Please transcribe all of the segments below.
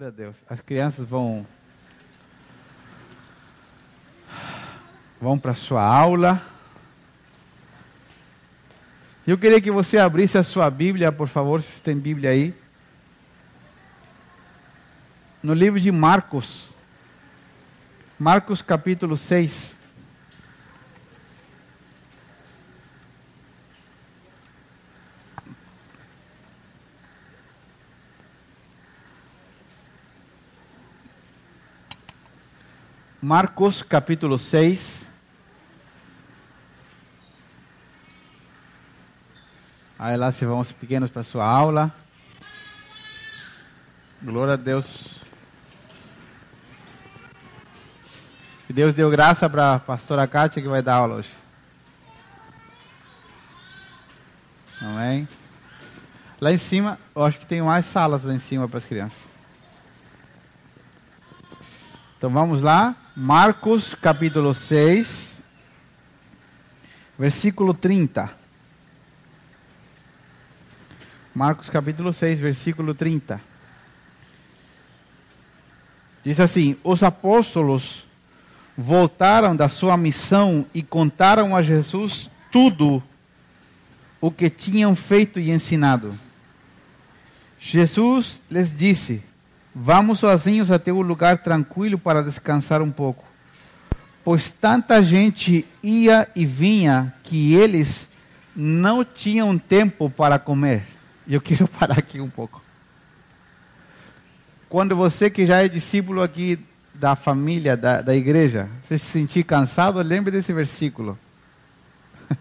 Glória a Deus. As crianças vão vão para sua aula. Eu queria que você abrisse a sua Bíblia, por favor, se tem Bíblia aí. No livro de Marcos. Marcos capítulo 6. Marcos capítulo 6. Aí lá se vão os pequenos para sua aula. Glória a Deus. Que Deus deu graça para a pastora Kátia que vai dar aula hoje. Amém. Lá em cima, eu acho que tem mais salas lá em cima para as crianças. Então vamos lá. Marcos capítulo 6, versículo 30. Marcos capítulo 6, versículo 30. Diz assim: Os apóstolos voltaram da sua missão e contaram a Jesus tudo o que tinham feito e ensinado. Jesus lhes disse: Vamos sozinhos até um lugar tranquilo para descansar um pouco. Pois tanta gente ia e vinha que eles não tinham tempo para comer. Eu quero parar aqui um pouco. Quando você que já é discípulo aqui da família, da, da igreja, você se sentir cansado, lembre desse versículo.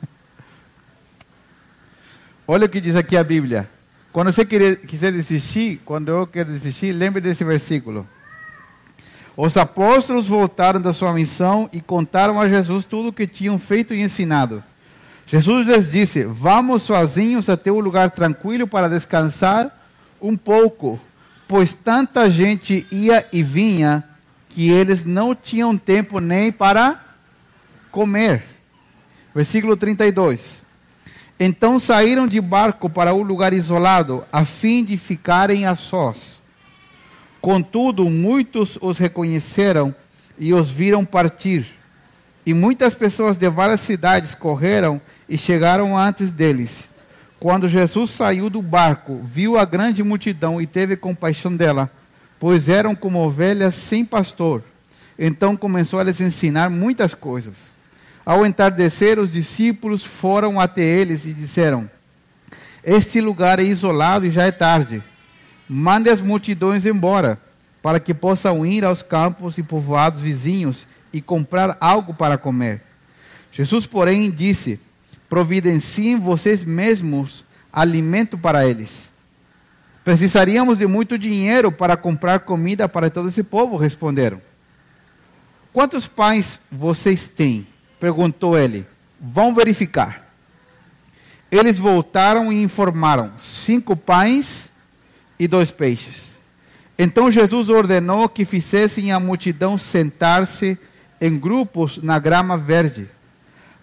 Olha o que diz aqui a Bíblia. Quando você quiser desistir, quando eu quero desistir, lembre desse versículo. Os apóstolos voltaram da sua missão e contaram a Jesus tudo o que tinham feito e ensinado. Jesus lhes disse: Vamos sozinhos até um lugar tranquilo para descansar um pouco, pois tanta gente ia e vinha que eles não tinham tempo nem para comer. Versículo 32. Então saíram de barco para um lugar isolado, a fim de ficarem a sós. Contudo, muitos os reconheceram e os viram partir. E muitas pessoas de várias cidades correram e chegaram antes deles. Quando Jesus saiu do barco, viu a grande multidão e teve compaixão dela, pois eram como ovelhas sem pastor. Então começou a lhes ensinar muitas coisas. Ao entardecer, os discípulos foram até eles e disseram: Este lugar é isolado e já é tarde. Mande as multidões embora, para que possam ir aos campos e povoados vizinhos e comprar algo para comer. Jesus, porém, disse: Providenciem vocês mesmos alimento para eles. Precisaríamos de muito dinheiro para comprar comida para todo esse povo, responderam. Quantos pães vocês têm? Perguntou ele. Vão verificar. Eles voltaram e informaram: cinco pães e dois peixes. Então Jesus ordenou que fizessem a multidão sentar-se em grupos na grama verde.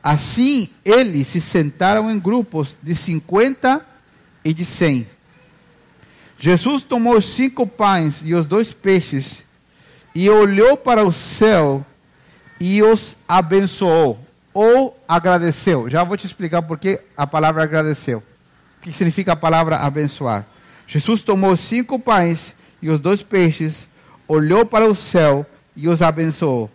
Assim, eles se sentaram em grupos de cinquenta e de cem. Jesus tomou os cinco pães e os dois peixes e olhou para o céu e os abençoou ou agradeceu. Já vou te explicar por que a palavra agradeceu. O que significa a palavra abençoar? Jesus tomou cinco pães e os dois peixes, olhou para o céu e os abençoou.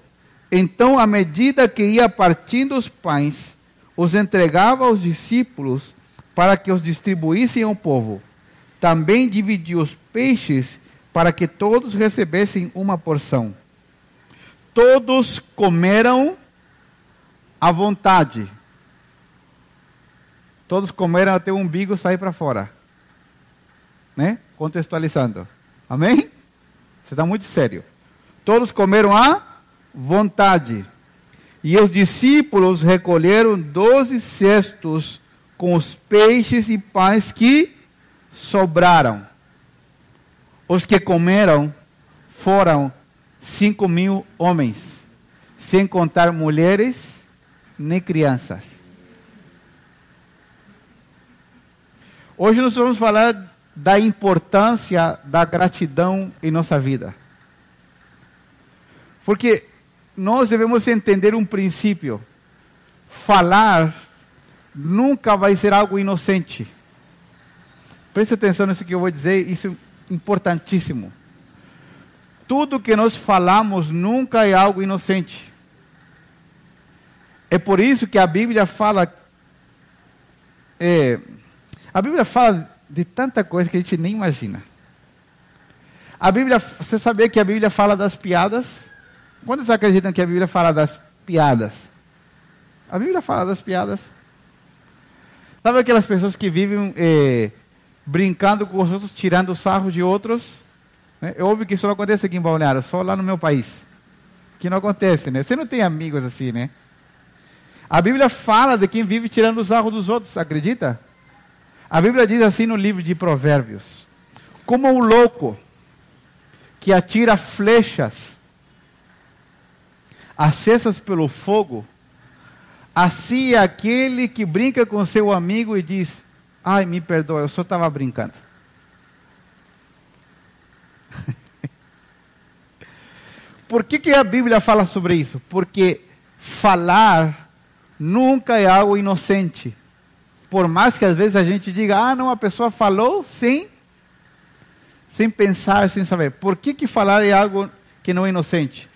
Então, à medida que ia partindo os pães, os entregava aos discípulos para que os distribuíssem ao povo. Também dividiu os peixes para que todos recebessem uma porção todos comeram à vontade. Todos comeram até o umbigo sair para fora. Né? Contextualizando. Amém? Você está muito sério. Todos comeram à vontade. E os discípulos recolheram doze cestos com os peixes e pães que sobraram. Os que comeram foram cinco mil homens, sem contar mulheres nem crianças. Hoje nós vamos falar da importância da gratidão em nossa vida. Porque nós devemos entender um princípio: falar nunca vai ser algo inocente. Preste atenção nisso que eu vou dizer, isso é importantíssimo. Tudo que nós falamos nunca é algo inocente. É por isso que a Bíblia fala. É, a Bíblia fala de tanta coisa que a gente nem imagina. A Bíblia, você sabia que a Bíblia fala das piadas? Quantos acreditam que a Bíblia fala das piadas? A Bíblia fala das piadas. Sabe aquelas pessoas que vivem eh, brincando com os outros, tirando sarro de outros? Né? É óbvio que isso não acontece aqui em Balneário, só lá no meu país. Que não acontece, né? Você não tem amigos assim, né? A Bíblia fala de quem vive tirando o sarro dos outros, acredita? A Bíblia diz assim no livro de Provérbios: Como um louco que atira flechas acesas pelo fogo, assim é aquele que brinca com seu amigo e diz: Ai, me perdoa, eu só estava brincando. Por que, que a Bíblia fala sobre isso? Porque falar nunca é algo inocente. Por mais que às vezes a gente diga, ah, não, a pessoa falou sem, sem pensar, sem saber. Por que, que falar é algo que não é inocente?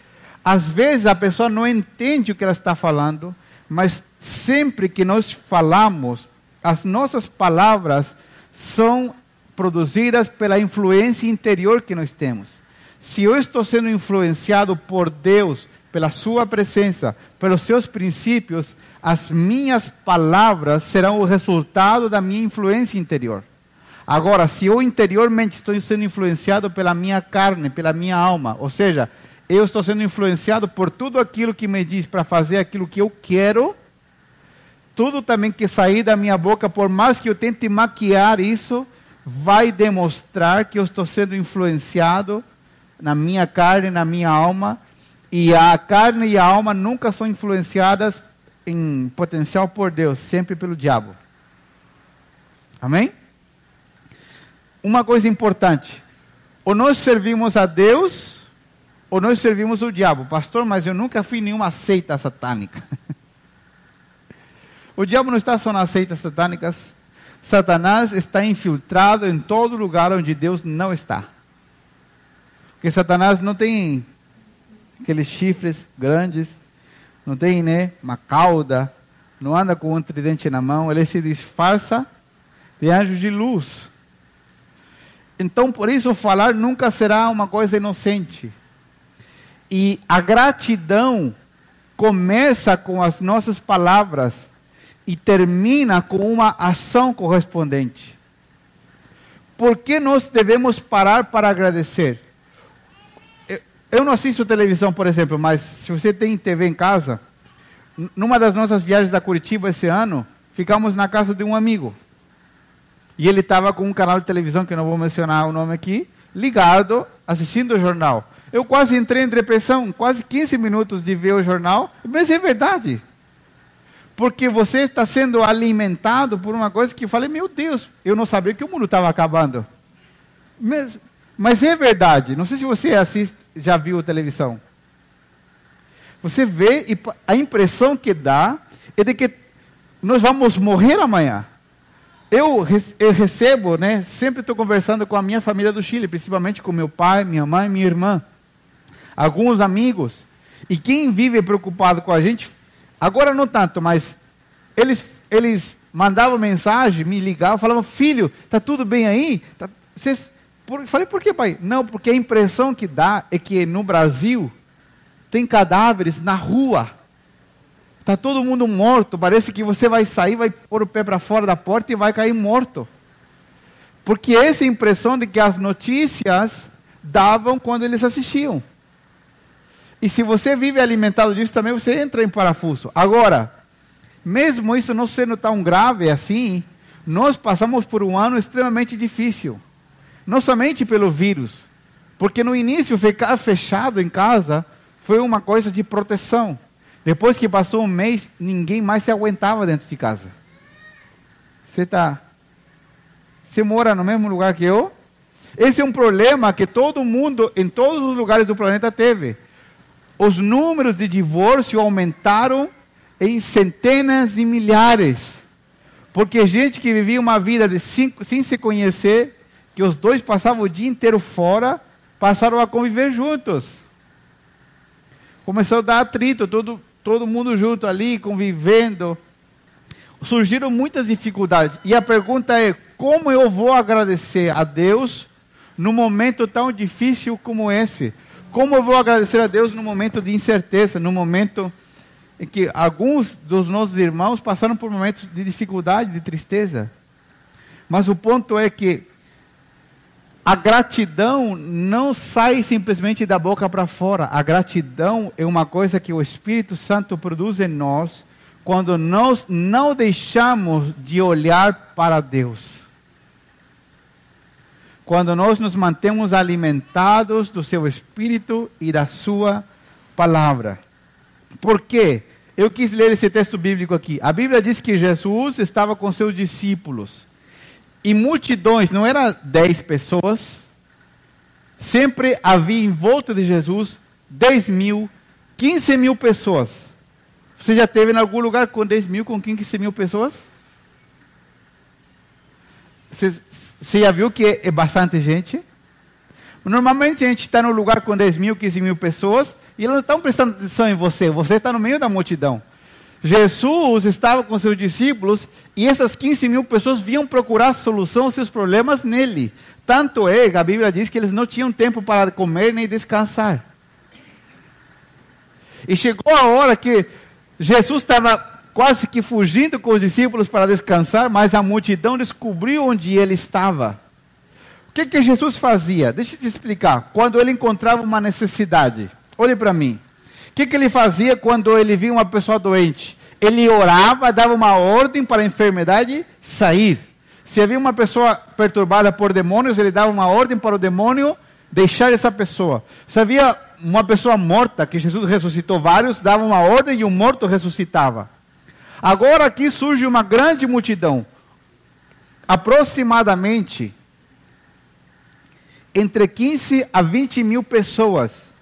Às vezes a pessoa não entende o que ela está falando, mas sempre que nós falamos, as nossas palavras são produzidas pela influência interior que nós temos. Se eu estou sendo influenciado por Deus, pela Sua presença, pelos seus princípios, as minhas palavras serão o resultado da minha influência interior. Agora, se eu interiormente estou sendo influenciado pela minha carne, pela minha alma, ou seja, eu estou sendo influenciado por tudo aquilo que me diz para fazer aquilo que eu quero, tudo também que sair da minha boca, por mais que eu tente maquiar isso, vai demonstrar que eu estou sendo influenciado na minha carne, na minha alma, e a carne e a alma nunca são influenciadas em potencial por Deus, sempre pelo diabo. Amém? Uma coisa importante: ou nós servimos a Deus, ou nós servimos o diabo. Pastor, mas eu nunca fui nenhuma seita satânica. o diabo não está só nas seitas satânicas. Satanás está infiltrado em todo lugar onde Deus não está. Porque Satanás não tem aqueles chifres grandes, não tem né, uma cauda, não anda com um tridente na mão, ele se disfarça de anjo de luz. Então, por isso, falar nunca será uma coisa inocente. E a gratidão começa com as nossas palavras e termina com uma ação correspondente. Por que nós devemos parar para agradecer? Eu, não assisto televisão, por exemplo, mas se você tem TV em casa, numa das nossas viagens da Curitiba esse ano, ficamos na casa de um amigo. E ele estava com um canal de televisão, que não vou mencionar o nome aqui, ligado, assistindo o jornal. Eu quase entrei em depressão, quase 15 minutos de ver o jornal, mas é verdade. Porque você está sendo alimentado por uma coisa que eu falei, meu Deus, eu não sabia que o mundo estava acabando. Mas, mas é verdade. Não sei se você assiste, já viu televisão. Você vê e a impressão que dá é de que nós vamos morrer amanhã. Eu, eu recebo, né, sempre estou conversando com a minha família do Chile, principalmente com meu pai, minha mãe, minha irmã alguns amigos. E quem vive preocupado com a gente, agora não tanto, mas eles, eles mandavam mensagem, me ligavam, falavam: Filho, está tudo bem aí? Tá, vocês, por, falei: Por que, pai? Não, porque a impressão que dá é que no Brasil tem cadáveres na rua. Está todo mundo morto. Parece que você vai sair, vai pôr o pé para fora da porta e vai cair morto. Porque essa é a impressão de que as notícias davam quando eles assistiam. E se você vive alimentado disso também, você entra em parafuso. Agora, mesmo isso não sendo tão grave assim, nós passamos por um ano extremamente difícil. Não somente pelo vírus, porque no início ficar fechado em casa foi uma coisa de proteção. Depois que passou um mês, ninguém mais se aguentava dentro de casa. Você está. Você mora no mesmo lugar que eu? Esse é um problema que todo mundo, em todos os lugares do planeta, teve. Os números de divórcio aumentaram em centenas de milhares. Porque gente que vivia uma vida de cinco, sem se conhecer, que os dois passavam o dia inteiro fora, passaram a conviver juntos. Começou a dar atrito, todo, todo mundo junto ali, convivendo. Surgiram muitas dificuldades. E a pergunta é: como eu vou agradecer a Deus num momento tão difícil como esse? Como eu vou agradecer a Deus num momento de incerteza, num momento em que alguns dos nossos irmãos passaram por momentos de dificuldade, de tristeza? Mas o ponto é que a gratidão não sai simplesmente da boca para fora. A gratidão é uma coisa que o Espírito Santo produz em nós quando nós não deixamos de olhar para Deus. Quando nós nos mantemos alimentados do seu Espírito e da sua palavra. Por quê? Eu quis ler esse texto bíblico aqui. A Bíblia diz que Jesus estava com seus discípulos e multidões, não eram dez pessoas, sempre havia em volta de Jesus 10 mil, 15 mil pessoas. Você já teve em algum lugar com 10 mil, com 15 mil pessoas? Você, você já viu que é, é bastante gente? Normalmente a gente está no lugar com 10 mil, 15 mil pessoas e eles não estão prestando atenção em você, você está no meio da multidão. Jesus estava com seus discípulos e essas 15 mil pessoas vinham procurar solução aos seus problemas nele. Tanto é que a Bíblia diz que eles não tinham tempo para comer nem descansar. E chegou a hora que Jesus estava quase que fugindo com os discípulos para descansar, mas a multidão descobriu onde ele estava. O que, que Jesus fazia? Deixa eu te explicar. Quando ele encontrava uma necessidade, olhe para mim que, que ele fazia quando ele via uma pessoa doente? Ele orava, dava uma ordem para a enfermidade sair. Se havia uma pessoa perturbada por demônios, ele dava uma ordem para o demônio deixar essa pessoa. Se havia uma pessoa morta, que Jesus ressuscitou vários, dava uma ordem e o morto ressuscitava. Agora aqui surge uma grande multidão. Aproximadamente entre 15 a 20 mil pessoas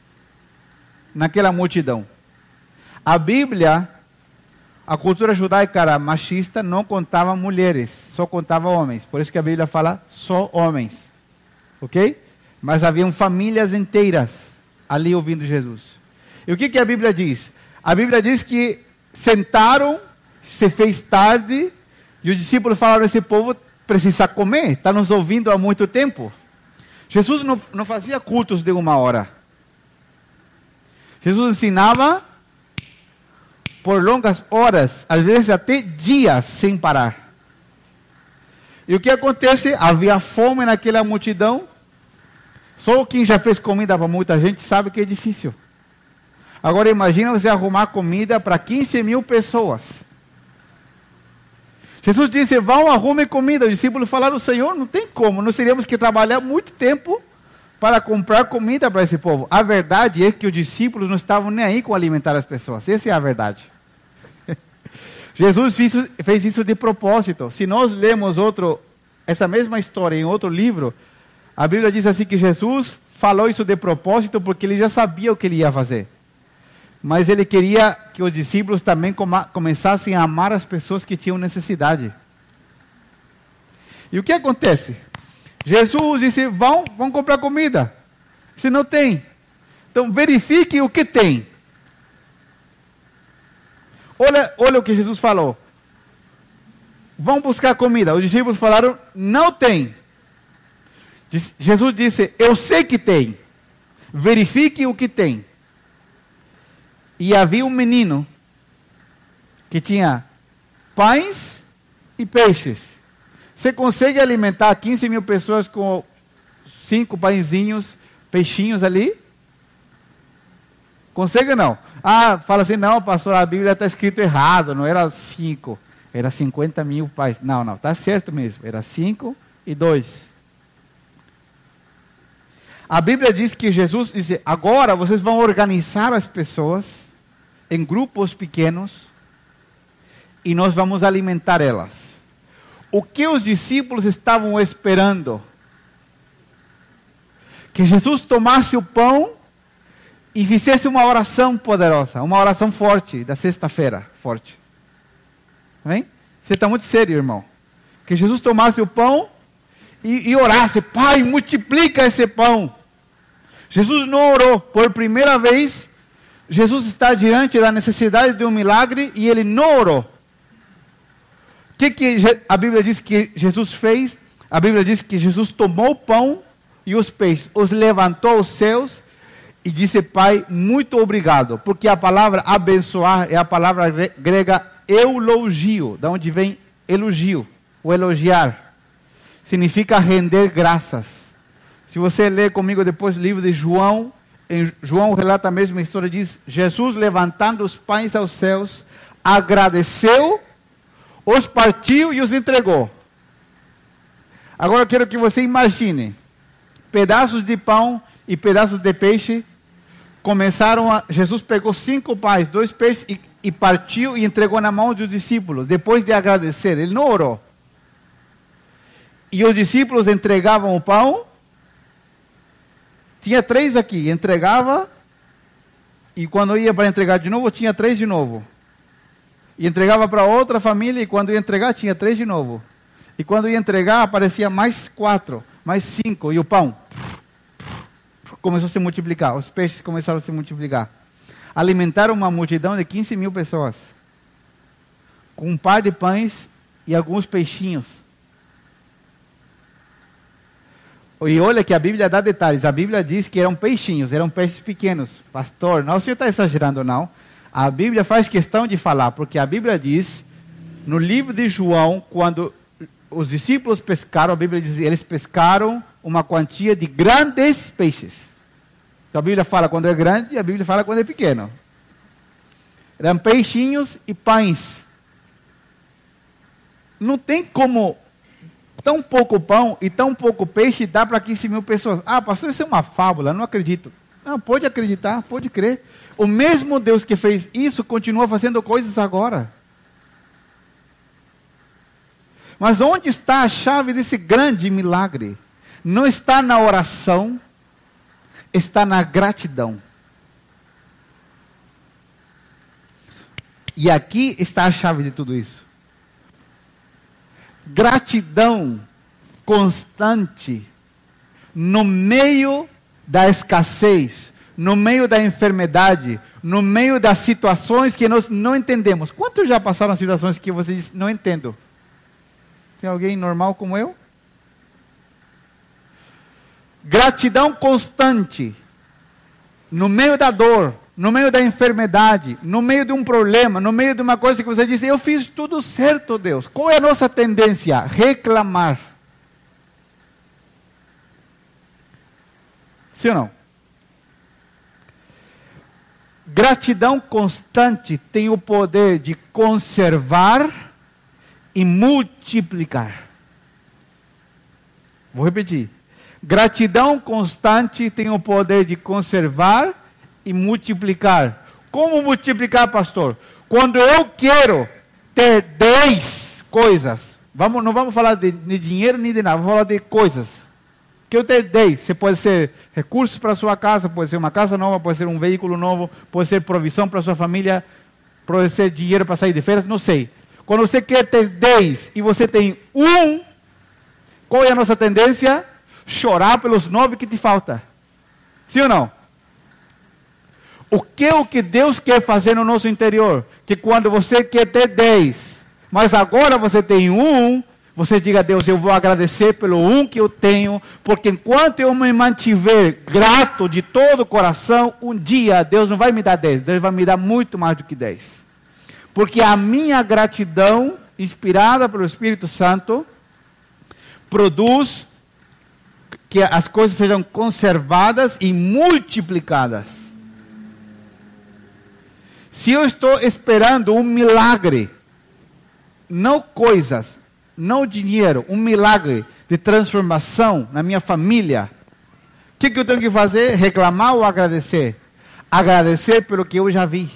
naquela multidão. A Bíblia, a cultura judaica era machista, não contava mulheres, só contava homens. Por isso que a Bíblia fala só homens. Ok? Mas haviam famílias inteiras ali ouvindo Jesus. E o que, que a Bíblia diz? A Bíblia diz que sentaram, se fez tarde, e os discípulos falaram: esse povo precisa comer, está nos ouvindo há muito tempo. Jesus não, não fazia cultos de uma hora. Jesus ensinava por longas horas, às vezes até dias sem parar. E o que acontece? Havia fome naquela multidão. Só quem já fez comida para muita gente sabe que é difícil. Agora imagina você arrumar comida para 15 mil pessoas. Jesus disse: vão, arrumem comida. Os discípulos falaram: Senhor, não tem como, nós teríamos que trabalhar muito tempo para comprar comida para esse povo. A verdade é que os discípulos não estavam nem aí com alimentar as pessoas. Essa é a verdade. Jesus fez, isso de propósito. Se nós lemos outro, essa mesma história em outro livro, a Bíblia diz assim que Jesus falou isso de propósito porque ele já sabia o que ele ia fazer. Mas ele queria que os discípulos também começassem a amar as pessoas que tinham necessidade. E o que acontece? Jesus disse: vão, vão comprar comida. Se não tem. Então verifique o que tem. Olha, olha o que Jesus falou. Vão buscar comida. Os discípulos falaram: não tem. Jesus disse: Eu sei que tem. Verifique o que tem. E havia um menino que tinha pães e peixes. Você consegue alimentar 15 mil pessoas com cinco pãezinhos, peixinhos ali? Consegue ou não? Ah, fala assim, não, pastor, a Bíblia está escrito errado, não era cinco, era 50 mil pais. Não, não, está certo mesmo, era cinco e dois. A Bíblia diz que Jesus disse: agora vocês vão organizar as pessoas em grupos pequenos e nós vamos alimentar elas. O que os discípulos estavam esperando? Que Jesus tomasse o pão e fizesse uma oração poderosa, uma oração forte, da sexta-feira, forte. Amém? Você está muito sério, irmão. Que Jesus tomasse o pão e, e orasse, Pai, multiplica esse pão. Jesus não orou. Por primeira vez, Jesus está diante da necessidade de um milagre e ele não orou. Que, que a Bíblia diz que Jesus fez? A Bíblia diz que Jesus tomou o pão e os peixes, os levantou aos céus e disse, Pai, muito obrigado. Porque a palavra abençoar é a palavra grega eulogio, da onde vem elogio, o elogiar. Significa render graças. Se você ler comigo depois o livro de João, João relata a mesma história, diz: Jesus levantando os pães aos céus, agradeceu, os partiu e os entregou. Agora eu quero que você imagine pedaços de pão e pedaços de peixe começaram a. Jesus pegou cinco pães, dois peixes e, e partiu e entregou na mão dos discípulos, depois de agradecer. Ele não orou. E os discípulos entregavam o pão. Tinha três aqui, entregava. E quando ia para entregar de novo, tinha três de novo. E entregava para outra família, e quando ia entregar, tinha três de novo. E quando ia entregar, aparecia mais quatro, mais cinco, e o pão começou a se multiplicar, os peixes começaram a se multiplicar. Alimentaram uma multidão de 15 mil pessoas, com um par de pães e alguns peixinhos. E olha que a Bíblia dá detalhes. A Bíblia diz que eram peixinhos, eram peixes pequenos. Pastor, não, o senhor está exagerando, não. A Bíblia faz questão de falar, porque a Bíblia diz, no livro de João, quando os discípulos pescaram, a Bíblia diz, eles pescaram uma quantia de grandes peixes. Então a Bíblia fala quando é grande e a Bíblia fala quando é pequeno. Eram peixinhos e pães. Não tem como tão pouco pão e tão pouco peixe dar para 15 mil pessoas. Ah, pastor, isso é uma fábula, não acredito. Não, pode acreditar, pode crer. O mesmo Deus que fez isso continua fazendo coisas agora. Mas onde está a chave desse grande milagre? Não está na oração, está na gratidão. E aqui está a chave de tudo isso. Gratidão constante no meio da escassez, no meio da enfermidade, no meio das situações que nós não entendemos. Quantos já passaram situações que vocês não entendem? Tem alguém normal como eu? Gratidão constante. No meio da dor, no meio da enfermidade, no meio de um problema, no meio de uma coisa que você diz, eu fiz tudo certo, Deus. Qual é a nossa tendência? Reclamar. Sim ou não? Gratidão constante tem o poder de conservar e multiplicar. Vou repetir. Gratidão constante tem o poder de conservar e multiplicar. Como multiplicar, pastor? Quando eu quero ter 10 coisas, vamos, não vamos falar de, de dinheiro nem de nada, vamos falar de coisas. Que eu ter 10, você pode ser recursos para sua casa, pode ser uma casa nova, pode ser um veículo novo, pode ser provisão para sua família, pode ser dinheiro para sair de férias, não sei. Quando você quer ter 10 e você tem um, qual é a nossa tendência? chorar pelos nove que te falta. Sim ou não? O que é o que Deus quer fazer no nosso interior? Que quando você quer ter dez, mas agora você tem um, você diga a Deus, eu vou agradecer pelo um que eu tenho, porque enquanto eu me mantiver grato de todo o coração, um dia Deus não vai me dar dez, Deus vai me dar muito mais do que dez. Porque a minha gratidão, inspirada pelo Espírito Santo, produz que as coisas sejam conservadas e multiplicadas. Se eu estou esperando um milagre, não coisas, não dinheiro, um milagre de transformação na minha família, o que, que eu tenho que fazer? Reclamar ou agradecer? Agradecer pelo que eu já vi.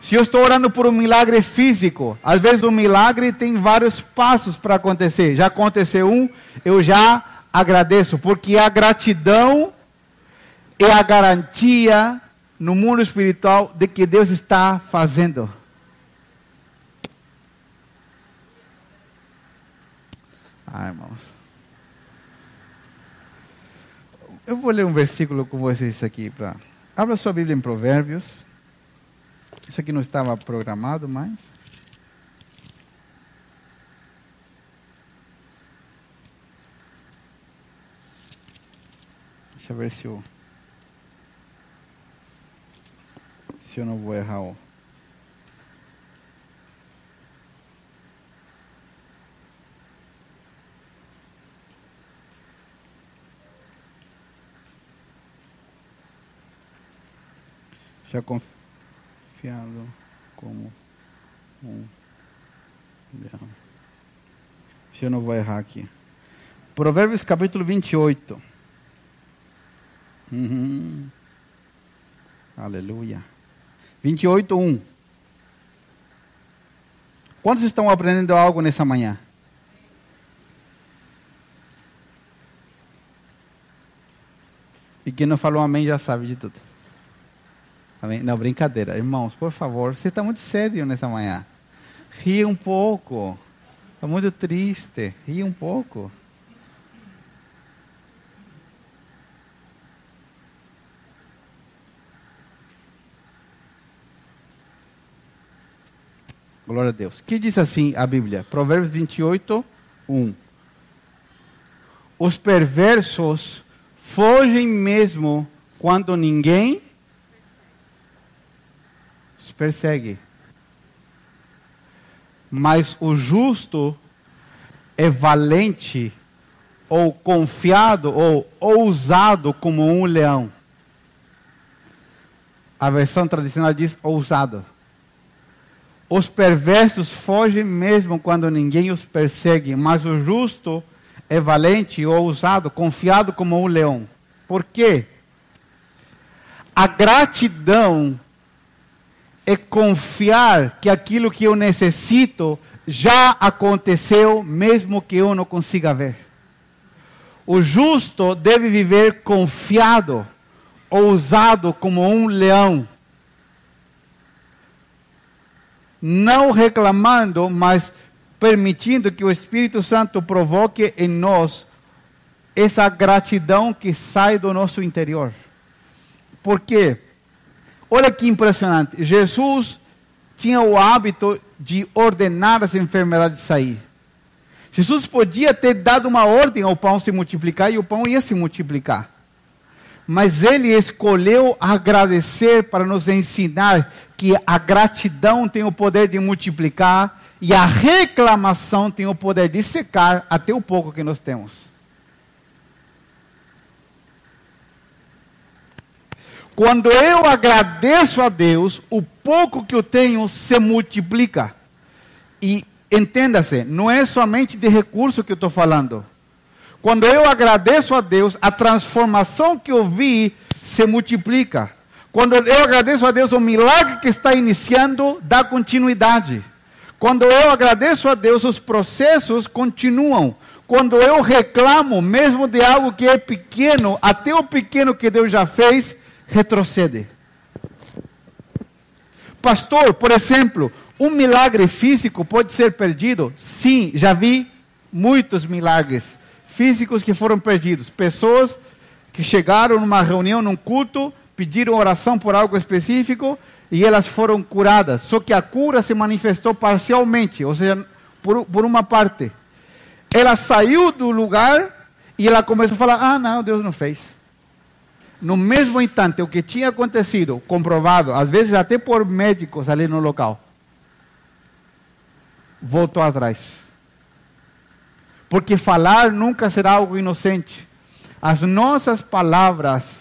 Se eu estou orando por um milagre físico, às vezes o milagre tem vários passos para acontecer. Já aconteceu um, eu já agradeço, porque a gratidão é a garantia no mundo espiritual de que Deus está fazendo. Ah, irmãos. Eu vou ler um versículo com vocês aqui. Pra... Abra sua Bíblia em Provérbios. Isso aqui não estava programado, mas. Deixa eu ver se eu. Se eu não vou errar. Ó. Já confiado como um leão. Eu não vou errar aqui. Provérbios capítulo 28. Uhum. Aleluia. 28, 1. Quantos estão aprendendo algo nessa manhã? E quem não falou amém já sabe de tudo. Amém? Não, brincadeira. Irmãos, por favor, você está muito sério nessa manhã. Ria um pouco. Está muito triste. Ria um pouco. Glória a Deus. Que diz assim a Bíblia? Provérbios 28, 1. Os perversos fogem mesmo quando ninguém os persegue. Mas o justo é valente, ou confiado, ou ousado como um leão. A versão tradicional diz ousado. Os perversos fogem mesmo quando ninguém os persegue, mas o justo é valente, ousado, confiado como um leão. Por quê? A gratidão é confiar que aquilo que eu necessito já aconteceu, mesmo que eu não consiga ver. O justo deve viver confiado, ousado como um leão não reclamando, mas permitindo que o Espírito Santo provoque em nós essa gratidão que sai do nosso interior. Por quê? Olha que impressionante. Jesus tinha o hábito de ordenar as enfermidades sair. Jesus podia ter dado uma ordem ao pão se multiplicar e o pão ia se multiplicar mas ele escolheu agradecer para nos ensinar que a gratidão tem o poder de multiplicar e a reclamação tem o poder de secar até o pouco que nós temos. Quando eu agradeço a Deus, o pouco que eu tenho se multiplica. E entenda-se, não é somente de recurso que eu estou falando. Quando eu agradeço a Deus, a transformação que eu vi se multiplica. Quando eu agradeço a Deus, o milagre que está iniciando dá continuidade. Quando eu agradeço a Deus, os processos continuam. Quando eu reclamo, mesmo de algo que é pequeno, até o pequeno que Deus já fez, retrocede. Pastor, por exemplo, um milagre físico pode ser perdido? Sim, já vi muitos milagres físicos que foram perdidos. Pessoas que chegaram numa reunião, num culto, pediram oração por algo específico e elas foram curadas. Só que a cura se manifestou parcialmente, ou seja, por, por uma parte. Ela saiu do lugar e ela começou a falar: Ah, não, Deus não fez. No mesmo instante, o que tinha acontecido, comprovado, às vezes até por médicos ali no local, voltou atrás. Porque falar nunca será algo inocente. As nossas palavras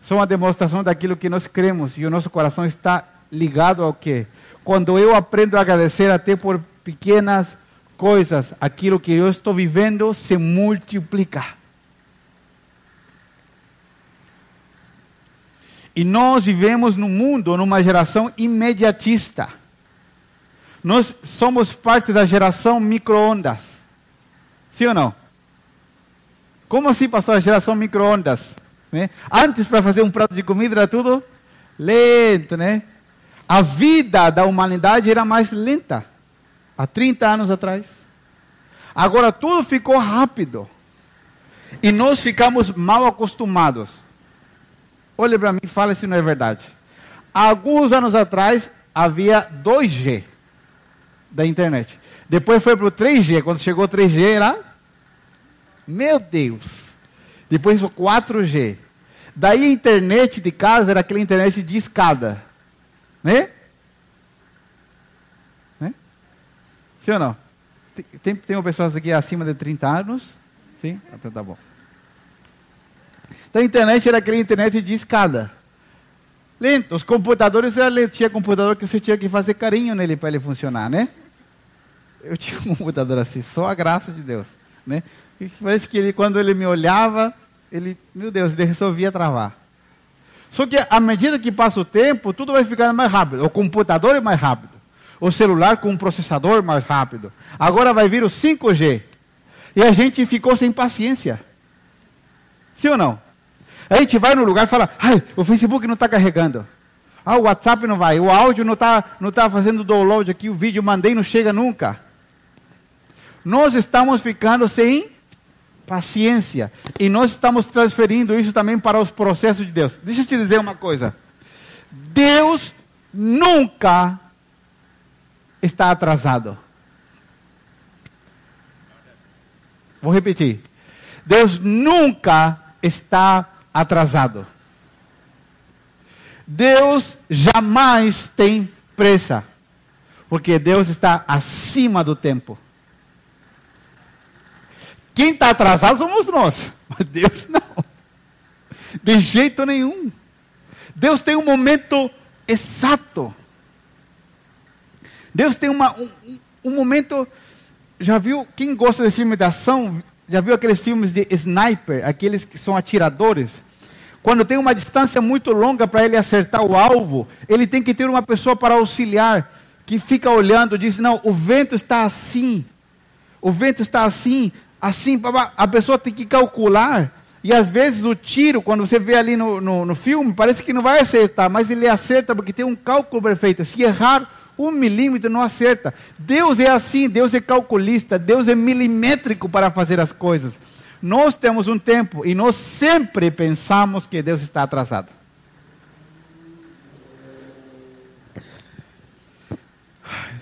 são a demonstração daquilo que nós cremos e o nosso coração está ligado ao quê? Quando eu aprendo a agradecer até por pequenas coisas, aquilo que eu estou vivendo se multiplica. E nós vivemos num mundo, numa geração imediatista. Nós somos parte da geração micro-ondas. Sim ou não? Como assim, pastor, a geração micro-ondas? Né? Antes, para fazer um prato de comida, era tudo lento, né? A vida da humanidade era mais lenta. Há 30 anos atrás. Agora tudo ficou rápido. E nós ficamos mal acostumados. Olhe para mim e fale se não é verdade. Alguns anos atrás havia 2G da internet. Depois foi para o 3G. Quando chegou o 3G era. Meu Deus! Depois o 4G. Daí a internet de casa era aquela internet de escada. Né? né? Sim ou não? Tem, tem pessoas aqui acima de 30 anos? Sim? Então tá bom. Então a internet era aquela internet de escada. Lento. Os computadores eram lentos. Tinha computador que você tinha que fazer carinho nele para ele funcionar, né? Eu tinha um computador assim, só a graça de Deus, né? Parece que ele, quando ele me olhava, ele, meu Deus, ele resolvia travar. Só que à medida que passa o tempo, tudo vai ficando mais rápido. O computador é mais rápido. O celular com um processador mais rápido. Agora vai vir o 5G. E a gente ficou sem paciência. Sim ou não? A gente vai no lugar e fala, ai, o Facebook não está carregando. Ah, o WhatsApp não vai, o áudio não está não tá fazendo download aqui, o vídeo mandei não chega nunca. Nós estamos ficando sem paciência. E nós estamos transferindo isso também para os processos de Deus. Deixa eu te dizer uma coisa. Deus nunca está atrasado. Vou repetir. Deus nunca está atrasado. Deus jamais tem pressa, porque Deus está acima do tempo. Quem está atrasado somos nós, mas Deus não. De jeito nenhum. Deus tem um momento exato. Deus tem uma, um, um momento. Já viu? Quem gosta de filme de ação, já viu aqueles filmes de sniper, aqueles que são atiradores? Quando tem uma distância muito longa para ele acertar o alvo, ele tem que ter uma pessoa para auxiliar, que fica olhando, diz: Não, o vento está assim, o vento está assim, assim. A pessoa tem que calcular. E às vezes o tiro, quando você vê ali no, no, no filme, parece que não vai acertar, mas ele acerta porque tem um cálculo perfeito. Se errar um milímetro, não acerta. Deus é assim, Deus é calculista, Deus é milimétrico para fazer as coisas. Nós temos um tempo e nós sempre pensamos que Deus está atrasado.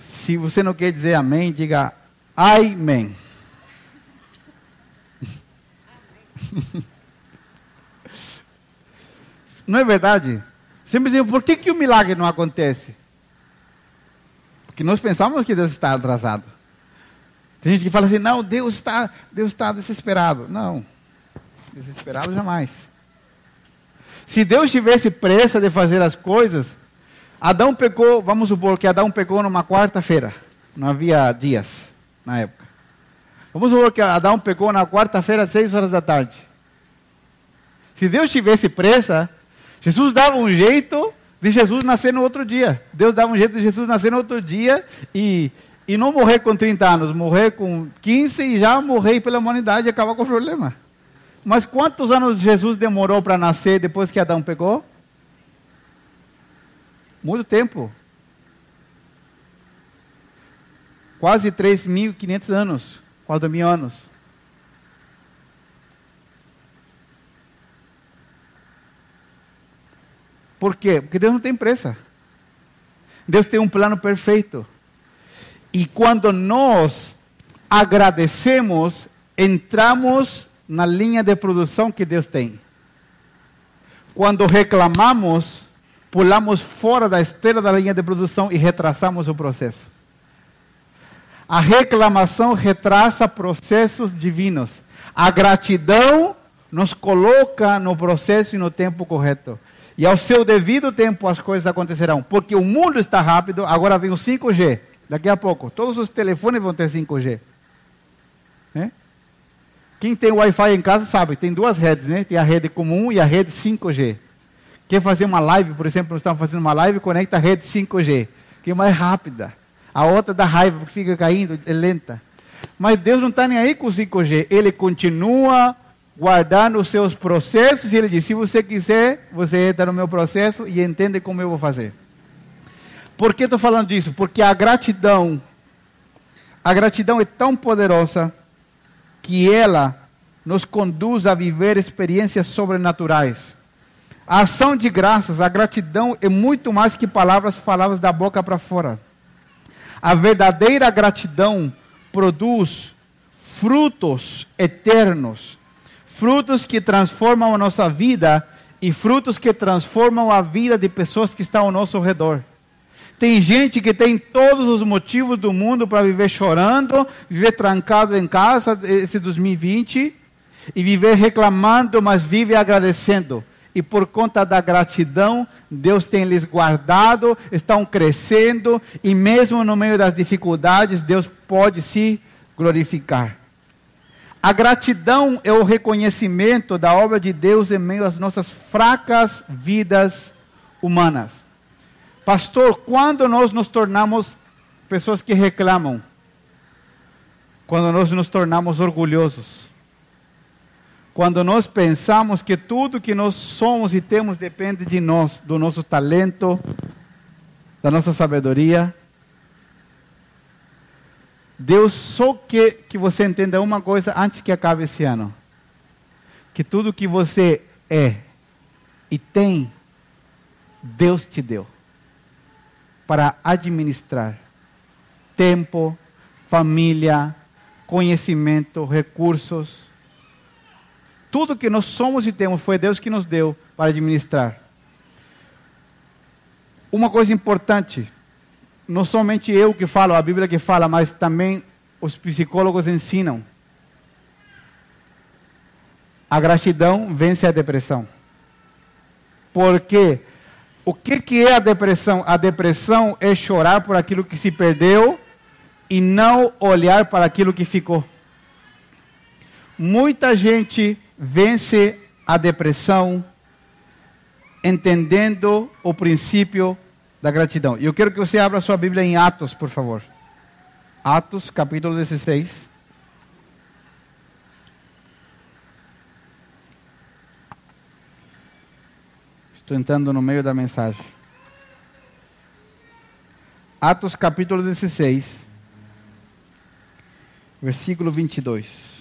Se você não quer dizer amém, diga amém. Não é verdade? Sempre dizem, por que, que o milagre não acontece? Porque nós pensamos que Deus está atrasado. Tem gente que fala assim, não, Deus está, Deus está desesperado. Não, desesperado jamais. Se Deus tivesse pressa de fazer as coisas, Adão pecou, vamos supor que Adão pecou numa quarta-feira, não havia dias na época. Vamos supor que Adão pecou na quarta-feira, às seis horas da tarde. Se Deus tivesse pressa, Jesus dava um jeito de Jesus nascer no outro dia. Deus dava um jeito de Jesus nascer no outro dia e e não morrer com 30 anos, morrer com 15 e já morrer pela humanidade e acabar com o problema. Mas quantos anos Jesus demorou para nascer depois que Adão pegou? Muito tempo. Quase 3.500 anos, 4 mil anos. Por quê? Porque Deus não tem pressa. Deus tem um plano perfeito. E quando nós agradecemos, entramos na linha de produção que Deus tem. Quando reclamamos, pulamos fora da esteira da linha de produção e retrasamos o processo. A reclamação retrasa processos divinos. A gratidão nos coloca no processo e no tempo correto. E ao seu devido tempo as coisas acontecerão. Porque o mundo está rápido, agora vem o 5G. Daqui a pouco, todos os telefones vão ter 5G. Né? Quem tem Wi-Fi em casa sabe, tem duas redes, né? Tem a rede comum e a rede 5G. Quer fazer uma live, por exemplo, nós estamos fazendo uma live, conecta a rede 5G, que é mais rápida. A outra dá raiva, porque fica caindo, é lenta. Mas Deus não está nem aí com o 5G. Ele continua guardando os seus processos e ele diz: se você quiser, você entra no meu processo e entende como eu vou fazer. Por que estou falando disso? Porque a gratidão, a gratidão é tão poderosa que ela nos conduz a viver experiências sobrenaturais. A ação de graças, a gratidão é muito mais que palavras faladas da boca para fora. A verdadeira gratidão produz frutos eternos, frutos que transformam a nossa vida e frutos que transformam a vida de pessoas que estão ao nosso redor. Tem gente que tem todos os motivos do mundo para viver chorando, viver trancado em casa esse 2020 e viver reclamando, mas vive agradecendo. E por conta da gratidão, Deus tem lhes guardado, estão crescendo e mesmo no meio das dificuldades, Deus pode se glorificar. A gratidão é o reconhecimento da obra de Deus em meio às nossas fracas vidas humanas. Pastor, quando nós nos tornamos pessoas que reclamam? Quando nós nos tornamos orgulhosos. Quando nós pensamos que tudo que nós somos e temos depende de nós, do nosso talento, da nossa sabedoria. Deus só quer que você entenda uma coisa antes que acabe esse ano: que tudo que você é e tem, Deus te deu para administrar tempo, família, conhecimento, recursos. Tudo que nós somos e temos foi Deus que nos deu para administrar. Uma coisa importante, não somente eu que falo, a Bíblia que fala, mas também os psicólogos ensinam. A gratidão vence a depressão. Porque o que, que é a depressão? A depressão é chorar por aquilo que se perdeu e não olhar para aquilo que ficou. Muita gente vence a depressão entendendo o princípio da gratidão. E eu quero que você abra sua Bíblia em Atos, por favor. Atos, capítulo 16. Estou entrando no meio da mensagem. Atos capítulo 16, versículo 22.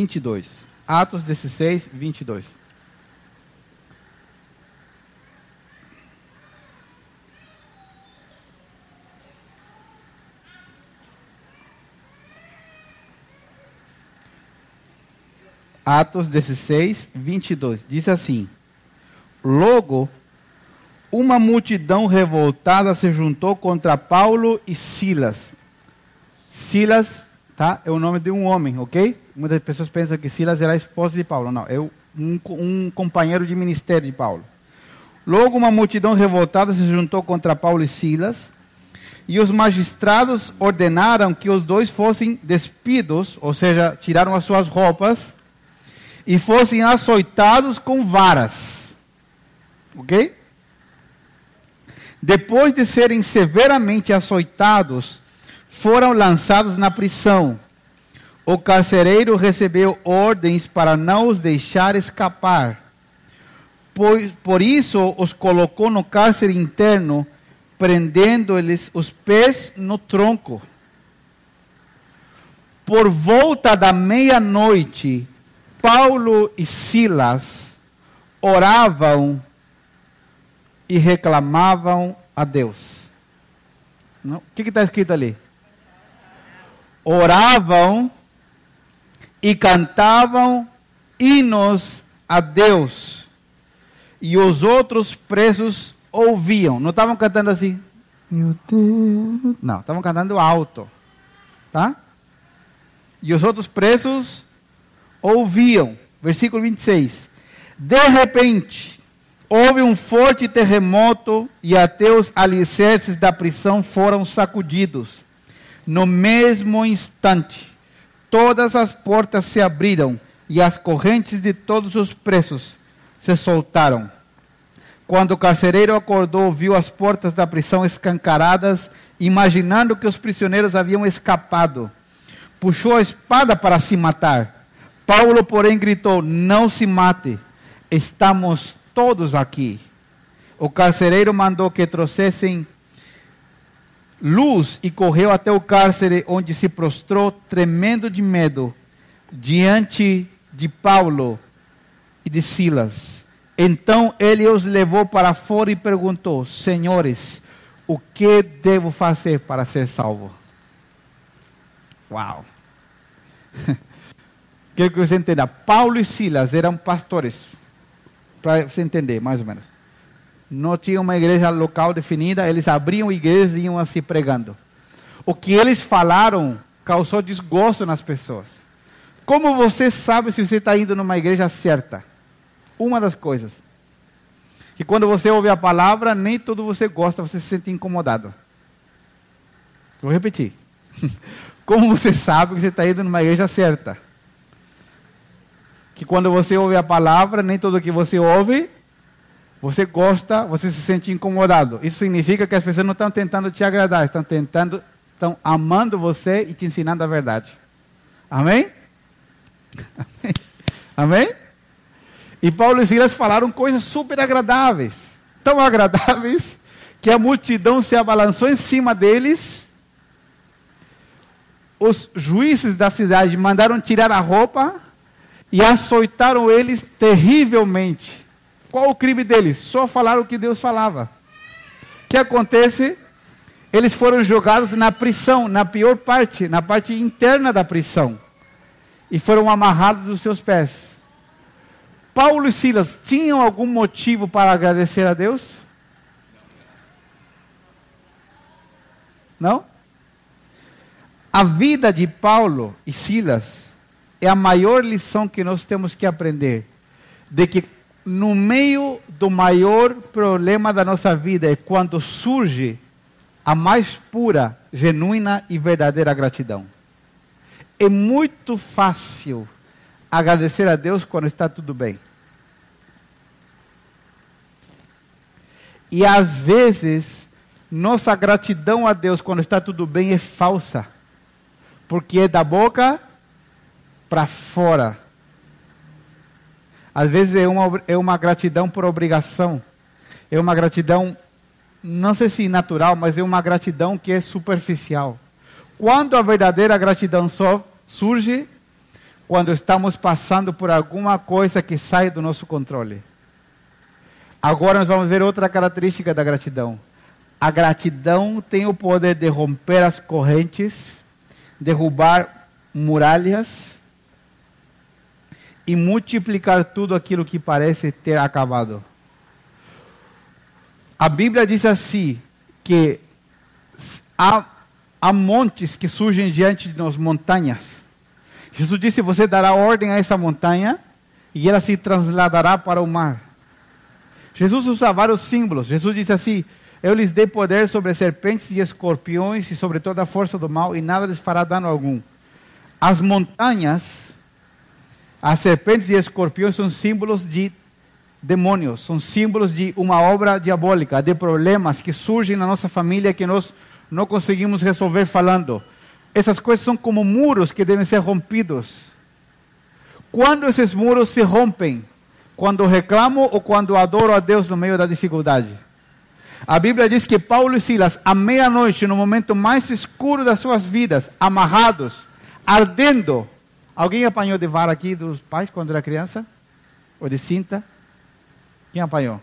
Vinte e dois. Atos 16, 22. Atos 16, 22. Diz assim: Logo, uma multidão revoltada se juntou contra Paulo e Silas. Silas, tá? É o nome de um homem, ok? Muitas pessoas pensam que Silas era a esposa de Paulo. Não, é um, um companheiro de ministério de Paulo. Logo, uma multidão revoltada se juntou contra Paulo e Silas. E os magistrados ordenaram que os dois fossem despidos, ou seja, tiraram as suas roupas e fossem açoitados com varas. Ok? Depois de serem severamente açoitados, foram lançados na prisão. O carcereiro recebeu ordens para não os deixar escapar. Por, por isso os colocou no cárcere interno, prendendo-lhes os pés no tronco. Por volta da meia-noite, Paulo e Silas oravam e reclamavam a Deus. Não? O que está escrito ali? Oravam e cantavam hinos a Deus. E os outros presos ouviam. Não estavam cantando assim? Meu Deus. Não, estavam cantando alto. Tá? E os outros presos ouviam. Versículo 26. De repente, Houve um forte terremoto e até os alicerces da prisão foram sacudidos. No mesmo instante, todas as portas se abriram e as correntes de todos os presos se soltaram. Quando o carcereiro acordou, viu as portas da prisão escancaradas, imaginando que os prisioneiros haviam escapado. Puxou a espada para se matar. Paulo, porém, gritou: Não se mate, estamos todos aqui. O carcereiro mandou que trouxessem luz e correu até o cárcere, onde se prostrou, tremendo de medo, diante de Paulo e de Silas. Então ele os levou para fora e perguntou: Senhores, o que devo fazer para ser salvo? Uau! Quero que você entenda. Paulo e Silas eram pastores. Para você entender, mais ou menos. Não tinha uma igreja local definida, eles abriam igrejas e iam assim pregando. O que eles falaram causou desgosto nas pessoas. Como você sabe se você está indo numa igreja certa? Uma das coisas. Que quando você ouve a palavra, nem tudo você gosta, você se sente incomodado. Vou repetir. Como você sabe que você está indo numa igreja certa? Que quando você ouve a palavra, nem tudo que você ouve, você gosta, você se sente incomodado. Isso significa que as pessoas não estão tentando te agradar, estão tentando, estão amando você e te ensinando a verdade. Amém? Amém? E Paulo e Silas falaram coisas super agradáveis. Tão agradáveis que a multidão se abalançou em cima deles. Os juízes da cidade mandaram tirar a roupa e açoitaram eles terrivelmente. Qual o crime deles? Só falar o que Deus falava. O que acontece? Eles foram jogados na prisão, na pior parte, na parte interna da prisão. E foram amarrados dos seus pés. Paulo e Silas tinham algum motivo para agradecer a Deus? Não? A vida de Paulo e Silas é a maior lição que nós temos que aprender. De que no meio do maior problema da nossa vida é quando surge a mais pura, genuína e verdadeira gratidão. É muito fácil agradecer a Deus quando está tudo bem. E às vezes, nossa gratidão a Deus quando está tudo bem é falsa. Porque é da boca para fora. Às vezes é uma, é uma gratidão por obrigação. É uma gratidão, não sei se natural, mas é uma gratidão que é superficial. Quando a verdadeira gratidão só surge quando estamos passando por alguma coisa que sai do nosso controle. Agora nós vamos ver outra característica da gratidão. A gratidão tem o poder de romper as correntes, derrubar muralhas e multiplicar tudo aquilo que parece ter acabado. A Bíblia diz assim: que há, há montes que surgem diante de nós, montanhas. Jesus disse: Você dará ordem a essa montanha e ela se trasladará para o mar. Jesus usa vários símbolos. Jesus disse assim: Eu lhes dei poder sobre serpentes e escorpiões e sobre toda a força do mal, e nada lhes fará dano algum. As montanhas as serpentes e escorpiões são símbolos de demônios, são símbolos de uma obra diabólica, de problemas que surgem na nossa família que nós não conseguimos resolver falando. Essas coisas são como muros que devem ser rompidos. Quando esses muros se rompem? Quando reclamo ou quando adoro a Deus no meio da dificuldade? A Bíblia diz que Paulo e Silas, à meia-noite, no momento mais escuro das suas vidas, amarrados, ardendo, Alguém apanhou de vara aqui dos pais quando era criança? Ou de cinta? Quem apanhou?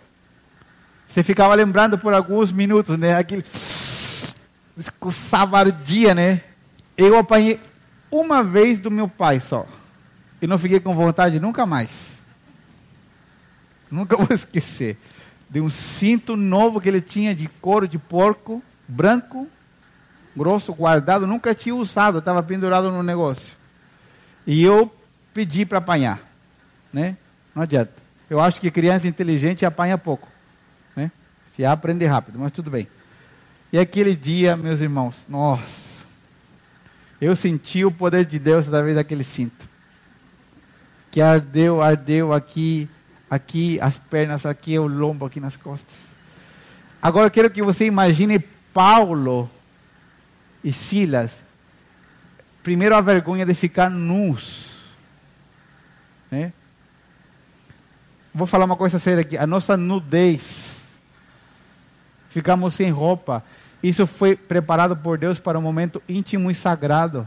Você ficava lembrando por alguns minutos, né? Aquele. Coçava ardia, né? Eu apanhei uma vez do meu pai só. E não fiquei com vontade nunca mais. Nunca vou esquecer. De um cinto novo que ele tinha de couro de porco, branco, grosso, guardado. Nunca tinha usado, estava pendurado no negócio. E eu pedi para apanhar. Né? Não adianta. Eu acho que criança inteligente apanha pouco. Né? Se aprende rápido, mas tudo bem. E aquele dia, meus irmãos, nossa, eu senti o poder de Deus através daquele cinto. Que ardeu, ardeu aqui, aqui, as pernas, aqui, o lombo, aqui nas costas. Agora eu quero que você imagine Paulo e Silas. Primeiro a vergonha de ficar nus. Né? Vou falar uma coisa séria aqui. A nossa nudez. Ficamos sem roupa. Isso foi preparado por Deus para um momento íntimo e sagrado.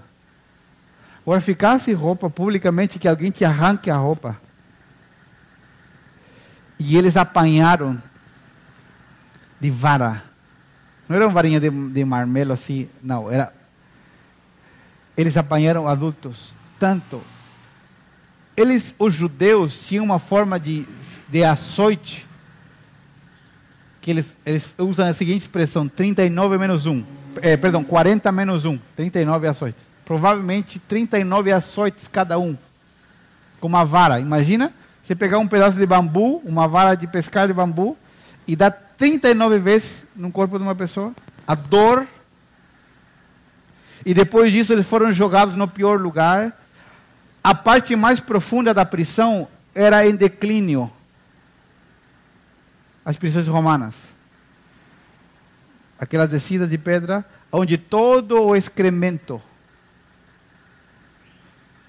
Agora, ficar sem roupa publicamente, que alguém te arranque a roupa. E eles apanharam de vara. Não era uma varinha de, de marmelo assim, não. Era. Eles apanharam adultos. Tanto. Eles, os judeus, tinham uma forma de, de açoite que eles, eles usam a seguinte expressão: 39 menos 1. É, perdão, 40 menos 1. 39 açoites. Provavelmente 39 açoites cada um. Com uma vara. Imagina você pegar um pedaço de bambu, uma vara de pescar de bambu, e dar 39 vezes no corpo de uma pessoa. A dor. E depois disso eles foram jogados no pior lugar. A parte mais profunda da prisão era em declínio as prisões romanas. Aquelas descidas de pedra, onde todo o excremento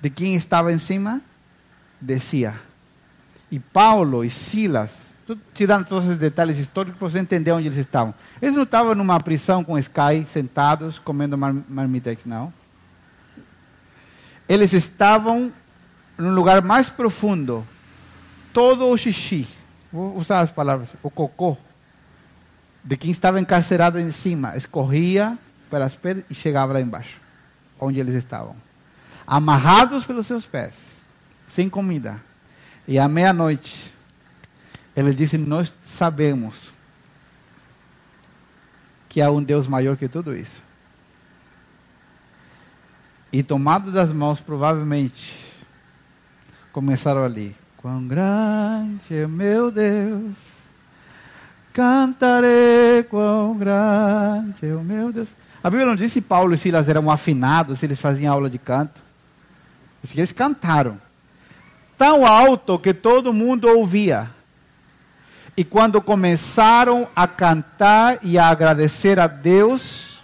de quem estava em cima descia. E Paulo e Silas, dando todos os detalhes históricos para você entender onde eles estavam. Eles não estavam numa prisão com Sky, sentados, comendo mar marmitex, não. Eles estavam num lugar mais profundo. Todo o xixi vou usar as palavras, o cocô de quem estava encarcerado em cima escorria pelas pedras e chegava lá embaixo, onde eles estavam. Amarrados pelos seus pés, sem comida. E à meia-noite, eles dizem: Nós sabemos que há um Deus maior que tudo isso. E tomado das mãos, provavelmente, começaram ali. Quão grande é meu Deus, cantarei quão grande é o meu Deus. A Bíblia não diz se Paulo e Silas eram afinados, se eles faziam aula de canto. Eles cantaram. Tão alto que todo mundo ouvia. E quando começaram a cantar e a agradecer a Deus,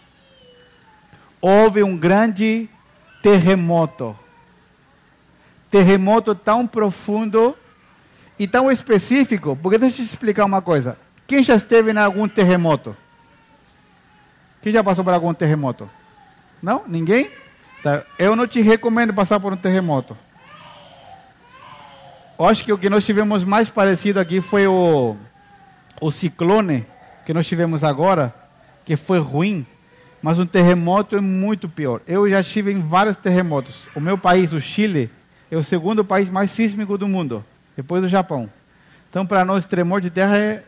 houve um grande terremoto terremoto tão profundo e tão específico, porque deixa eu te explicar uma coisa. Quem já esteve em algum terremoto? Quem já passou por algum terremoto? Não? Ninguém? Tá. Eu não te recomendo passar por um terremoto. Acho que o que nós tivemos mais parecido aqui foi o, o ciclone que nós tivemos agora, que foi ruim, mas um terremoto é muito pior. Eu já estive em vários terremotos. O meu país, o Chile, é o segundo país mais sísmico do mundo, depois do Japão. Então, para nós, tremor de terra é,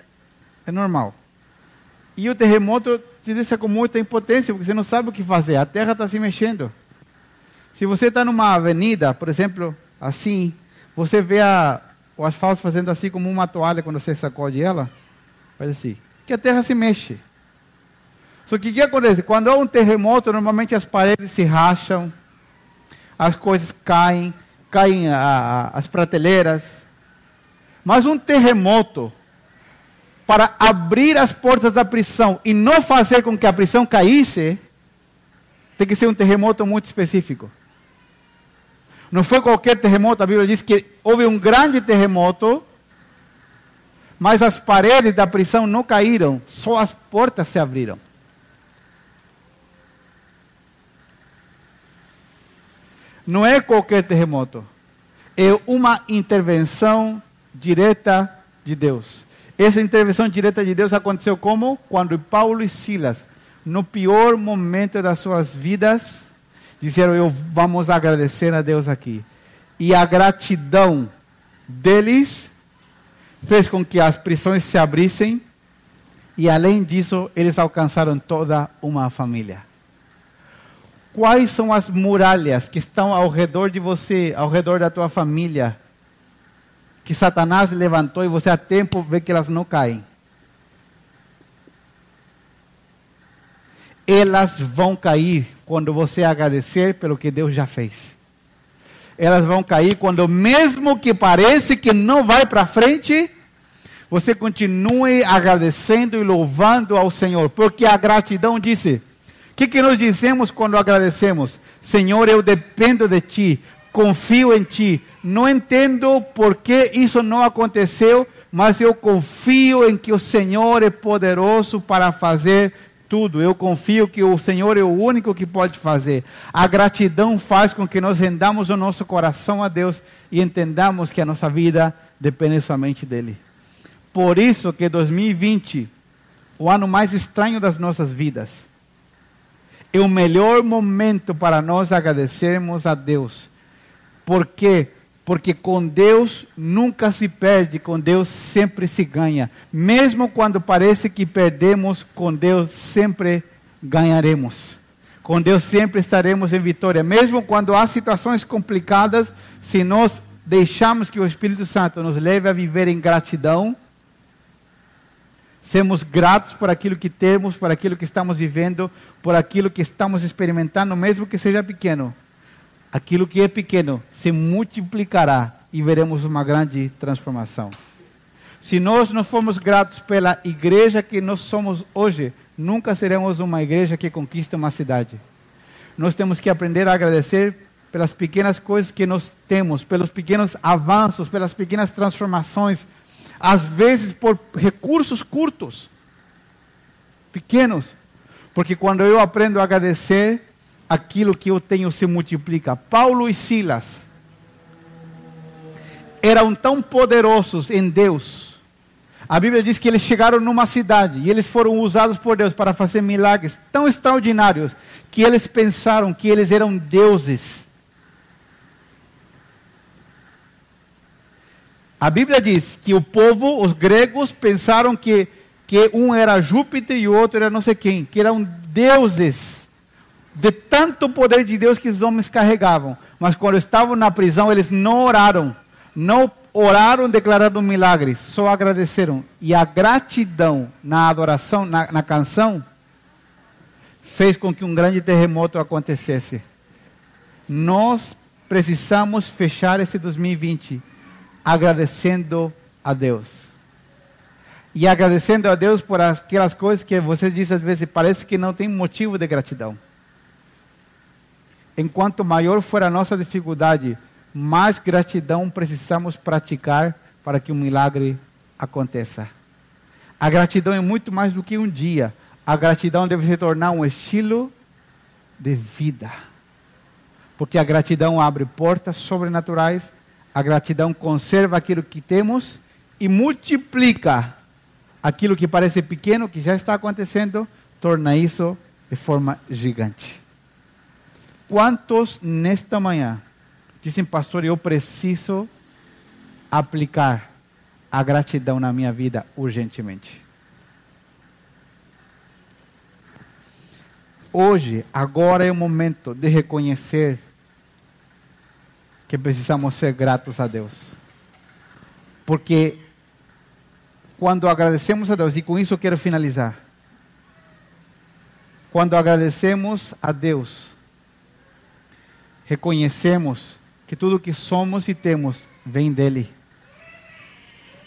é normal. E o terremoto te deixa com muita impotência, porque você não sabe o que fazer. A terra está se mexendo. Se você está numa avenida, por exemplo, assim, você vê a, o asfalto fazendo assim como uma toalha quando você sacode ela, faz assim, que a terra se mexe. Só que o que acontece? Quando há um terremoto, normalmente as paredes se racham, as coisas caem, caem a, a, as prateleiras. Mas um terremoto para abrir as portas da prisão e não fazer com que a prisão caísse, tem que ser um terremoto muito específico. Não foi qualquer terremoto, a Bíblia diz que houve um grande terremoto, mas as paredes da prisão não caíram, só as portas se abriram. não é qualquer terremoto. É uma intervenção direta de Deus. Essa intervenção direta de Deus aconteceu como? Quando Paulo e Silas, no pior momento das suas vidas, disseram: Eu vamos agradecer a Deus aqui. E a gratidão deles fez com que as prisões se abrissem. E além disso, eles alcançaram toda uma família. Quais são as muralhas que estão ao redor de você, ao redor da tua família, que Satanás levantou e você a tempo vê que elas não caem. Elas vão cair quando você agradecer pelo que Deus já fez. Elas vão cair quando, mesmo que pareça que não vai para frente, você continue agradecendo e louvando ao Senhor, porque a gratidão disse: o que, que nós dizemos quando agradecemos? Senhor, eu dependo de Ti, confio em Ti, não entendo por que isso não aconteceu, mas eu confio em que o Senhor é poderoso para fazer tudo. Eu confio que o Senhor é o único que pode fazer. A gratidão faz com que nós rendamos o nosso coração a Deus e entendamos que a nossa vida depende somente dEle. Por isso que 2020, o ano mais estranho das nossas vidas, é o melhor momento para nós agradecermos a Deus. Por quê? Porque com Deus nunca se perde, com Deus sempre se ganha. Mesmo quando parece que perdemos, com Deus sempre ganharemos. Com Deus sempre estaremos em vitória. Mesmo quando há situações complicadas, se nós deixamos que o Espírito Santo nos leve a viver em gratidão, Sermos gratos por aquilo que temos, por aquilo que estamos vivendo, por aquilo que estamos experimentando, mesmo que seja pequeno. Aquilo que é pequeno se multiplicará e veremos uma grande transformação. Se nós não formos gratos pela igreja que nós somos hoje, nunca seremos uma igreja que conquista uma cidade. Nós temos que aprender a agradecer pelas pequenas coisas que nós temos, pelos pequenos avanços, pelas pequenas transformações às vezes por recursos curtos, pequenos, porque quando eu aprendo a agradecer, aquilo que eu tenho se multiplica. Paulo e Silas eram tão poderosos em Deus. A Bíblia diz que eles chegaram numa cidade e eles foram usados por Deus para fazer milagres tão extraordinários que eles pensaram que eles eram deuses. A Bíblia diz que o povo, os gregos, pensaram que, que um era Júpiter e o outro era não sei quem, que eram deuses, de tanto poder de Deus que os homens carregavam. Mas quando estavam na prisão, eles não oraram, não oraram declarando um milagre, só agradeceram. E a gratidão na adoração, na, na canção, fez com que um grande terremoto acontecesse. Nós precisamos fechar esse 2020 agradecendo a Deus. E agradecendo a Deus por aquelas coisas que você diz às vezes, parece que não tem motivo de gratidão. Enquanto maior for a nossa dificuldade, mais gratidão precisamos praticar para que um milagre aconteça. A gratidão é muito mais do que um dia. A gratidão deve se tornar um estilo de vida. Porque a gratidão abre portas sobrenaturais a gratidão conserva aquilo que temos e multiplica aquilo que parece pequeno, que já está acontecendo, torna isso de forma gigante. Quantos nesta manhã dizem, pastor, eu preciso aplicar a gratidão na minha vida urgentemente? Hoje, agora é o momento de reconhecer que precisamos ser gratos a Deus. Porque quando agradecemos a Deus, e com isso eu quero finalizar. Quando agradecemos a Deus, reconhecemos que tudo que somos e temos vem dele.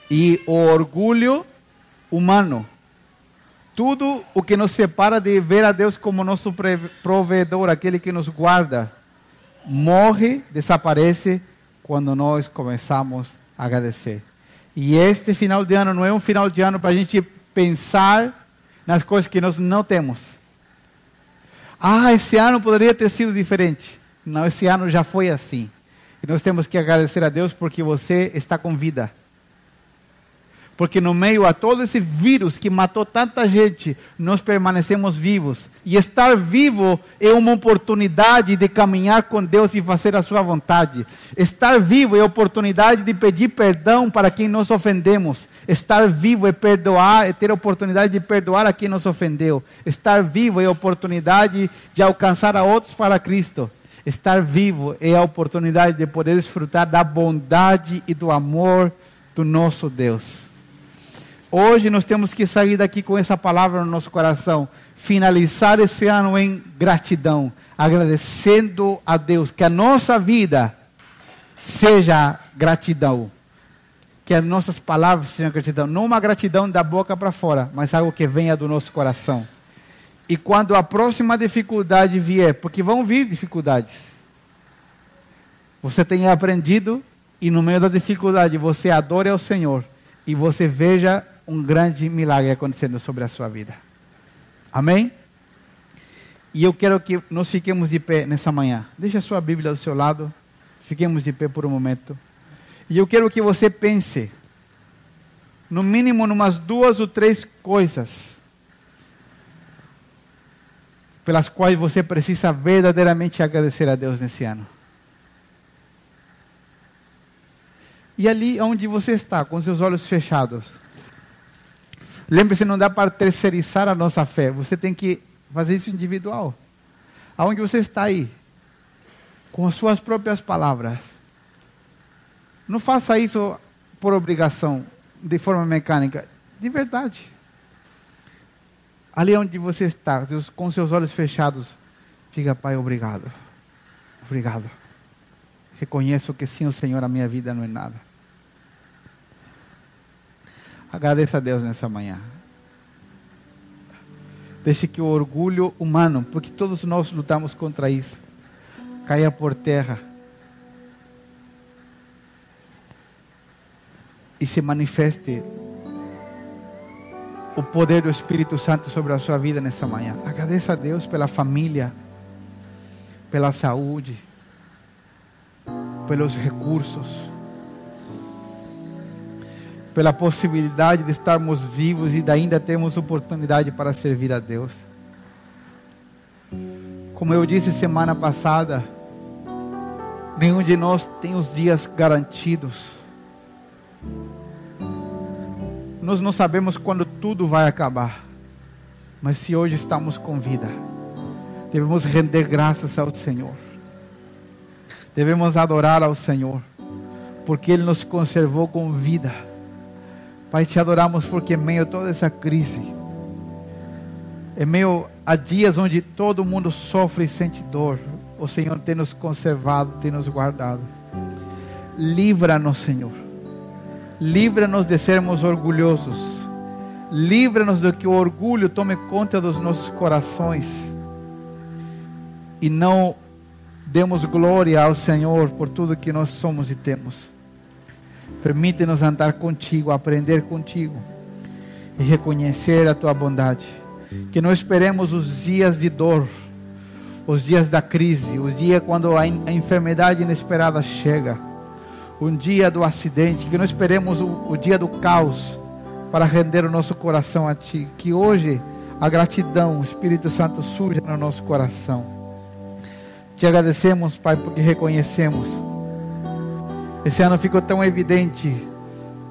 E o orgulho humano, tudo o que nos separa de ver a Deus como nosso provedor, aquele que nos guarda, morre, desaparece quando nós começamos a agradecer. E este final de ano não é um final de ano para a gente pensar nas coisas que nós não temos. Ah, esse ano poderia ter sido diferente. Não, esse ano já foi assim. E nós temos que agradecer a Deus porque você está com vida. Porque no meio a todo esse vírus que matou tanta gente, nós permanecemos vivos. E estar vivo é uma oportunidade de caminhar com Deus e fazer a sua vontade. Estar vivo é oportunidade de pedir perdão para quem nos ofendemos. Estar vivo é perdoar, é ter oportunidade de perdoar a quem nos ofendeu. Estar vivo é oportunidade de alcançar a outros para Cristo. Estar vivo é a oportunidade de poder desfrutar da bondade e do amor do nosso Deus. Hoje nós temos que sair daqui com essa palavra no nosso coração, finalizar esse ano em gratidão, agradecendo a Deus, que a nossa vida seja gratidão. Que as nossas palavras sejam gratidão. Não uma gratidão da boca para fora, mas algo que venha do nosso coração. E quando a próxima dificuldade vier, porque vão vir dificuldades, você tenha aprendido e no meio da dificuldade você adore ao Senhor e você veja um grande milagre acontecendo sobre a sua vida. Amém? E eu quero que nós fiquemos de pé nessa manhã. Deixa a sua Bíblia do seu lado. Fiquemos de pé por um momento. E eu quero que você pense, no mínimo, umas duas ou três coisas pelas quais você precisa verdadeiramente agradecer a Deus nesse ano. E ali onde você está, com seus olhos fechados, lembre-se, não dá para terceirizar a nossa fé, você tem que fazer isso individual. Aonde você está aí, com as suas próprias palavras. Não faça isso por obrigação, de forma mecânica, de verdade. Ali onde você está, com seus olhos fechados, diga, Pai, obrigado. Obrigado. Reconheço que sem o Senhor a minha vida não é nada. Agradeça a Deus nessa manhã. Deixe que o orgulho humano, porque todos nós lutamos contra isso, caia por terra e se manifeste o poder do Espírito Santo sobre a sua vida nessa manhã. Agradeça a Deus pela família, pela saúde, pelos recursos, pela possibilidade de estarmos vivos e ainda termos oportunidade para servir a Deus. Como eu disse semana passada, nenhum de nós tem os dias garantidos. Nós não sabemos quando tudo vai acabar. Mas se hoje estamos com vida, devemos render graças ao Senhor. Devemos adorar ao Senhor, porque Ele nos conservou com vida. Pai, te adoramos porque em meio a toda essa crise, em meio a dias onde todo mundo sofre e sente dor, o Senhor tem nos conservado, tem nos guardado. Livra-nos, Senhor Livra-nos de sermos orgulhosos. Livra-nos de que o orgulho tome conta dos nossos corações. E não demos glória ao Senhor por tudo que nós somos e temos. Permite-nos andar contigo, aprender contigo e reconhecer a tua bondade. Que não esperemos os dias de dor, os dias da crise, os dias quando a, enfermidade inesperada chega um dia do acidente, que não esperemos o, o dia do caos para render o nosso coração a Ti. Que hoje a gratidão, o Espírito Santo surja no nosso coração. Te agradecemos, Pai, porque reconhecemos. Esse ano ficou tão evidente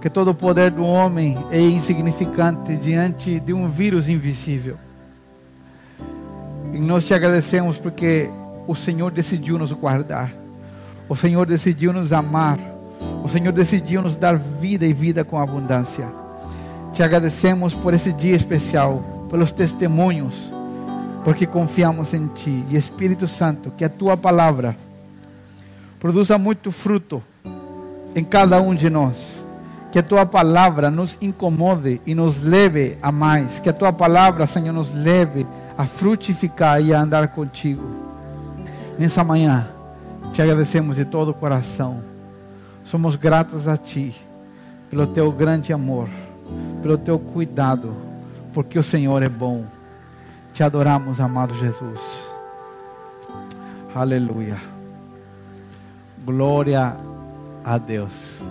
que todo o poder do homem é insignificante diante de um vírus invisível. E nós te agradecemos porque o Senhor decidiu nos guardar. O Senhor decidiu nos amar. O Senhor decidiu nos dar vida e vida com abundância. Te agradecemos por esse dia especial, pelos testemunhos, porque confiamos em Ti. E Espírito Santo, que a Tua palavra produza muito fruto em cada um de nós. Que a Tua palavra nos incomode e nos leve a mais. Que a Tua palavra, Senhor, nos leve a frutificar e a andar contigo. Nessa manhã, te agradecemos de todo o coração Somos gratos a Ti pelo Teu grande amor, pelo Teu cuidado, porque o Senhor é bom. Te adoramos, amado Jesus. Aleluia. Glória a Deus.